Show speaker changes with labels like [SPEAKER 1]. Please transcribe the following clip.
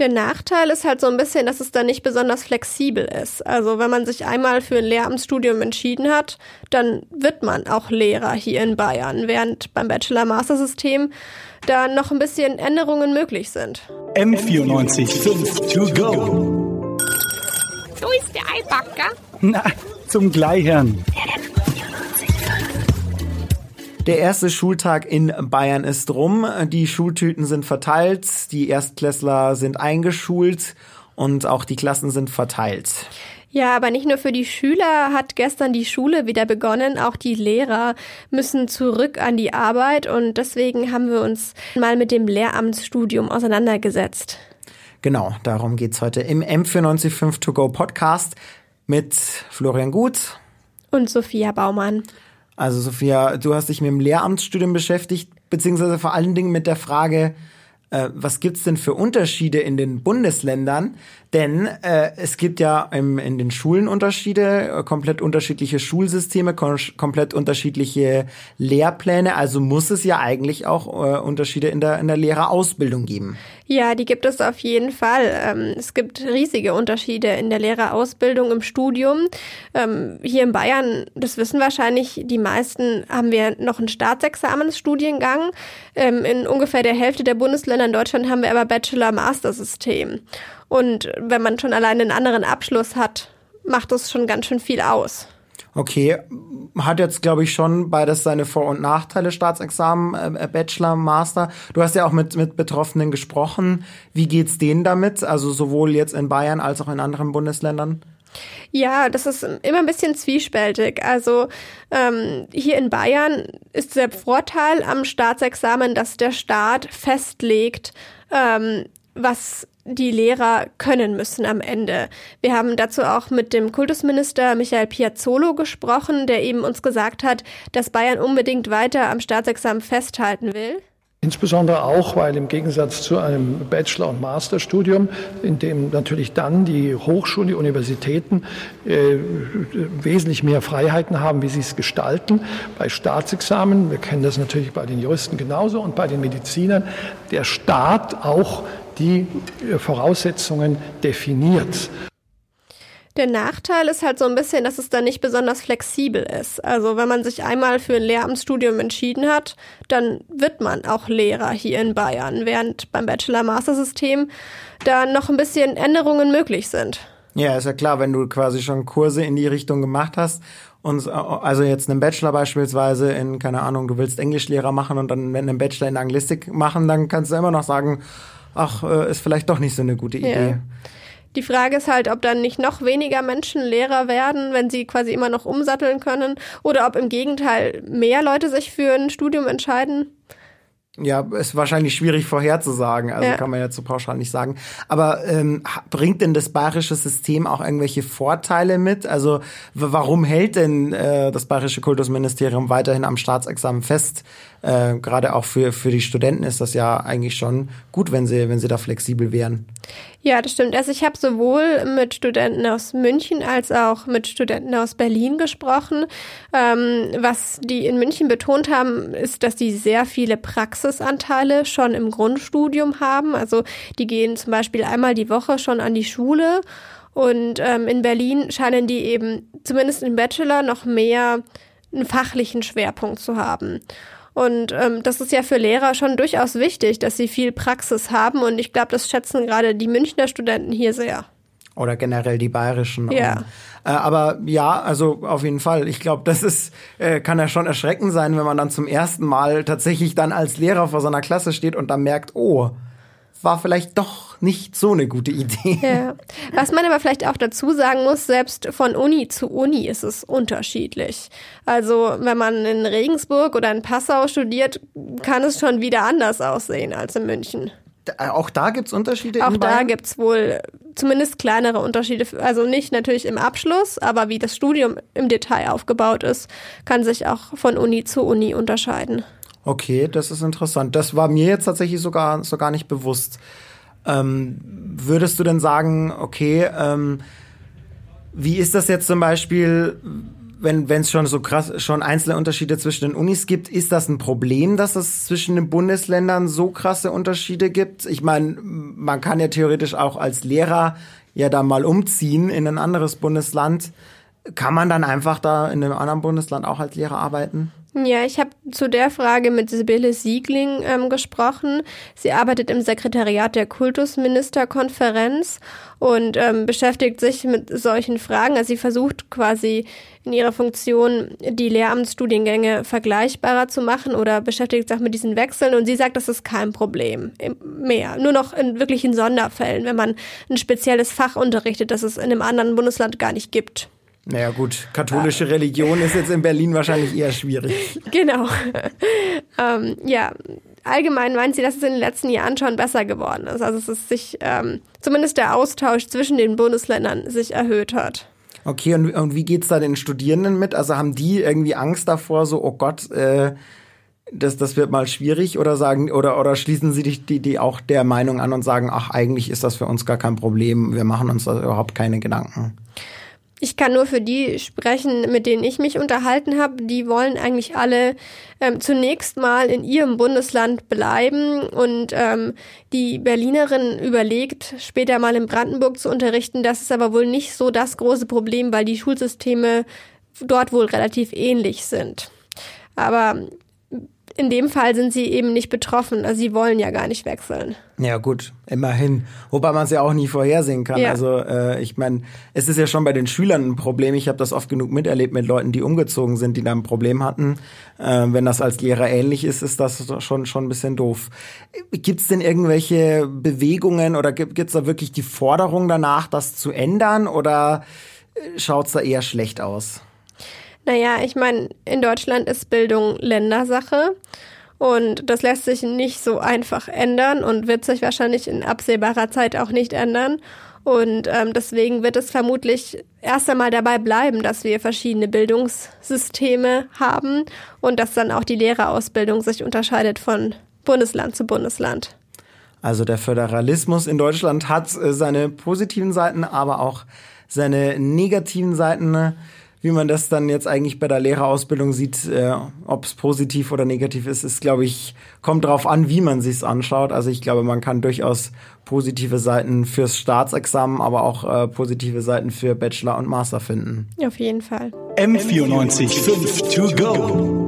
[SPEAKER 1] Der Nachteil ist halt so ein bisschen, dass es dann nicht besonders flexibel ist. Also wenn man sich einmal für ein Lehramtsstudium entschieden hat, dann wird man auch Lehrer hier in Bayern, während beim Bachelor-Master-System da noch ein bisschen Änderungen möglich sind.
[SPEAKER 2] M94 5 to go.
[SPEAKER 3] So ist der Eibacker.
[SPEAKER 2] Na, zum Gleichern.
[SPEAKER 4] Der erste Schultag in Bayern ist rum. Die Schultüten sind verteilt, die Erstklässler sind eingeschult und auch die Klassen sind verteilt.
[SPEAKER 1] Ja, aber nicht nur für die Schüler hat gestern die Schule wieder begonnen, auch die Lehrer müssen zurück an die Arbeit und deswegen haben wir uns mal mit dem Lehramtsstudium auseinandergesetzt.
[SPEAKER 4] Genau, darum geht's heute im M495 To Go Podcast mit Florian Gut
[SPEAKER 1] und Sophia Baumann.
[SPEAKER 4] Also Sophia, du hast dich mit dem Lehramtsstudium beschäftigt, beziehungsweise vor allen Dingen mit der Frage, äh, was gibt's denn für Unterschiede in den Bundesländern? Denn äh, es gibt ja im, in den Schulen Unterschiede, äh, komplett unterschiedliche Schulsysteme, kom komplett unterschiedliche Lehrpläne. Also muss es ja eigentlich auch äh, Unterschiede in der, in der Lehrerausbildung geben.
[SPEAKER 1] Ja, die gibt es auf jeden Fall. Ähm, es gibt riesige Unterschiede in der Lehrerausbildung im Studium. Ähm, hier in Bayern, das wissen wahrscheinlich die meisten, haben wir noch einen Staatsexamensstudiengang. Ähm, in ungefähr der Hälfte der Bundesländer in Deutschland haben wir aber Bachelor-Master-System. Und wenn man schon allein einen anderen Abschluss hat, macht das schon ganz schön viel aus.
[SPEAKER 4] Okay, hat jetzt, glaube ich, schon beides seine Vor- und Nachteile, Staatsexamen, äh, Bachelor, Master. Du hast ja auch mit, mit Betroffenen gesprochen. Wie geht's denen damit? Also sowohl jetzt in Bayern als auch in anderen Bundesländern?
[SPEAKER 1] Ja, das ist immer ein bisschen zwiespältig. Also ähm, hier in Bayern ist der Vorteil am Staatsexamen, dass der Staat festlegt, ähm, was die Lehrer können müssen am Ende. Wir haben dazu auch mit dem Kultusminister Michael Piazzolo gesprochen, der eben uns gesagt hat, dass Bayern unbedingt weiter am Staatsexamen festhalten will.
[SPEAKER 5] Insbesondere auch, weil im Gegensatz zu einem Bachelor- und Masterstudium, in dem natürlich dann die Hochschulen, die Universitäten äh, wesentlich mehr Freiheiten haben, wie sie es gestalten, bei Staatsexamen, wir kennen das natürlich bei den Juristen genauso und bei den Medizinern, der Staat auch die äh, Voraussetzungen definiert.
[SPEAKER 1] Der Nachteil ist halt so ein bisschen, dass es dann nicht besonders flexibel ist. Also wenn man sich einmal für ein Lehramtsstudium entschieden hat, dann wird man auch Lehrer hier in Bayern, während beim Bachelor-Master-System da noch ein bisschen Änderungen möglich sind.
[SPEAKER 4] Ja, ist ja klar, wenn du quasi schon Kurse in die Richtung gemacht hast und also jetzt einen Bachelor beispielsweise in, keine Ahnung, du willst Englischlehrer machen und dann einen Bachelor in Anglistik machen, dann kannst du immer noch sagen, ach, äh, ist vielleicht doch nicht so eine gute Idee. Ja.
[SPEAKER 1] Die Frage ist halt, ob dann nicht noch weniger Menschen Lehrer werden, wenn sie quasi immer noch umsatteln können, oder ob im Gegenteil mehr Leute sich für ein Studium entscheiden.
[SPEAKER 4] Ja, ist wahrscheinlich schwierig vorherzusagen, also ja. kann man ja zu pauschal nicht sagen. Aber ähm, bringt denn das bayerische System auch irgendwelche Vorteile mit? Also warum hält denn äh, das bayerische Kultusministerium weiterhin am Staatsexamen fest? Äh, Gerade auch für, für die Studenten ist das ja eigentlich schon gut, wenn sie, wenn sie da flexibel wären.
[SPEAKER 1] Ja, das stimmt. Also ich habe sowohl mit Studenten aus München als auch mit Studenten aus Berlin gesprochen. Ähm, was die in München betont haben, ist, dass die sehr viele Praxisanteile schon im Grundstudium haben. Also die gehen zum Beispiel einmal die Woche schon an die Schule. Und ähm, in Berlin scheinen die eben zumindest im Bachelor noch mehr einen fachlichen Schwerpunkt zu haben. Und ähm, das ist ja für Lehrer schon durchaus wichtig, dass sie viel Praxis haben. Und ich glaube, das schätzen gerade die Münchner Studenten hier sehr.
[SPEAKER 4] Oder generell die bayerischen.
[SPEAKER 1] Ja.
[SPEAKER 4] Und, äh, aber ja, also auf jeden Fall. Ich glaube, das ist, äh, kann ja schon erschreckend sein, wenn man dann zum ersten Mal tatsächlich dann als Lehrer vor seiner Klasse steht und dann merkt, oh, war vielleicht doch nicht so eine gute Idee.
[SPEAKER 1] Ja. Was man aber vielleicht auch dazu sagen muss, selbst von Uni zu Uni ist es unterschiedlich. Also wenn man in Regensburg oder in Passau studiert, kann es schon wieder anders aussehen als in München.
[SPEAKER 4] Äh, auch da gibt's Unterschiede?
[SPEAKER 1] Auch da gibt's wohl zumindest kleinere Unterschiede. Also nicht natürlich im Abschluss, aber wie das Studium im Detail aufgebaut ist, kann sich auch von Uni zu Uni unterscheiden.
[SPEAKER 4] Okay, das ist interessant. Das war mir jetzt tatsächlich sogar, sogar nicht bewusst. Ähm, würdest du denn sagen, okay, ähm, wie ist das jetzt zum Beispiel, wenn es schon so krass schon einzelne Unterschiede zwischen den Unis gibt, ist das ein Problem, dass es zwischen den Bundesländern so krasse Unterschiede gibt? Ich meine, man kann ja theoretisch auch als Lehrer ja da mal umziehen in ein anderes Bundesland. Kann man dann einfach da in einem anderen Bundesland auch als Lehrer arbeiten?
[SPEAKER 1] Ja, ich habe zu der Frage mit Sibylle Siegling ähm, gesprochen. Sie arbeitet im Sekretariat der Kultusministerkonferenz und ähm, beschäftigt sich mit solchen Fragen. Also sie versucht quasi in ihrer Funktion die Lehramtsstudiengänge vergleichbarer zu machen oder beschäftigt sich mit diesen Wechseln und sie sagt, das ist kein Problem mehr. Nur noch in wirklichen Sonderfällen, wenn man ein spezielles Fach unterrichtet, das es in einem anderen Bundesland gar nicht gibt.
[SPEAKER 4] Naja gut, katholische Religion ist jetzt in Berlin wahrscheinlich eher schwierig.
[SPEAKER 1] Genau. ähm, ja, allgemein meint sie, dass es in den letzten Jahren schon besser geworden ist. Also es ist sich, ähm, zumindest der Austausch zwischen den Bundesländern sich erhöht hat.
[SPEAKER 4] Okay, und, und wie geht's da den Studierenden mit? Also haben die irgendwie Angst davor, so, oh Gott, äh, das, das wird mal schwierig oder sagen, oder, oder schließen sie die, die, die auch der Meinung an und sagen, ach, eigentlich ist das für uns gar kein Problem, wir machen uns da überhaupt keine Gedanken?
[SPEAKER 1] Ich kann nur für die sprechen, mit denen ich mich unterhalten habe. Die wollen eigentlich alle ähm, zunächst mal in ihrem Bundesland bleiben und ähm, die Berlinerin überlegt, später mal in Brandenburg zu unterrichten. Das ist aber wohl nicht so das große Problem, weil die Schulsysteme dort wohl relativ ähnlich sind. Aber in dem Fall sind sie eben nicht betroffen. Also sie wollen ja gar nicht wechseln.
[SPEAKER 4] Ja gut, immerhin. Wobei man es ja auch nie vorhersehen kann.
[SPEAKER 1] Ja.
[SPEAKER 4] Also äh, ich meine, es ist ja schon bei den Schülern ein Problem. Ich habe das oft genug miterlebt mit Leuten, die umgezogen sind, die da ein Problem hatten. Äh, wenn das als Lehrer ähnlich ist, ist das schon schon ein bisschen doof. Gibt es denn irgendwelche Bewegungen oder gibt es da wirklich die Forderung danach, das zu ändern oder schaut es da eher schlecht aus?
[SPEAKER 1] Naja, ich meine, in Deutschland ist Bildung Ländersache. Und das lässt sich nicht so einfach ändern und wird sich wahrscheinlich in absehbarer Zeit auch nicht ändern. Und ähm, deswegen wird es vermutlich erst einmal dabei bleiben, dass wir verschiedene Bildungssysteme haben und dass dann auch die Lehrerausbildung sich unterscheidet von Bundesland zu Bundesland.
[SPEAKER 4] Also der Föderalismus in Deutschland hat äh, seine positiven Seiten, aber auch seine negativen Seiten wie man das dann jetzt eigentlich bei der Lehrerausbildung sieht, äh, ob es positiv oder negativ ist, ist, glaube ich, kommt drauf an, wie man sich's anschaut. Also ich glaube, man kann durchaus positive Seiten fürs Staatsexamen, aber auch äh, positive Seiten für Bachelor und Master finden.
[SPEAKER 1] Auf jeden Fall.
[SPEAKER 2] M94 5 to go.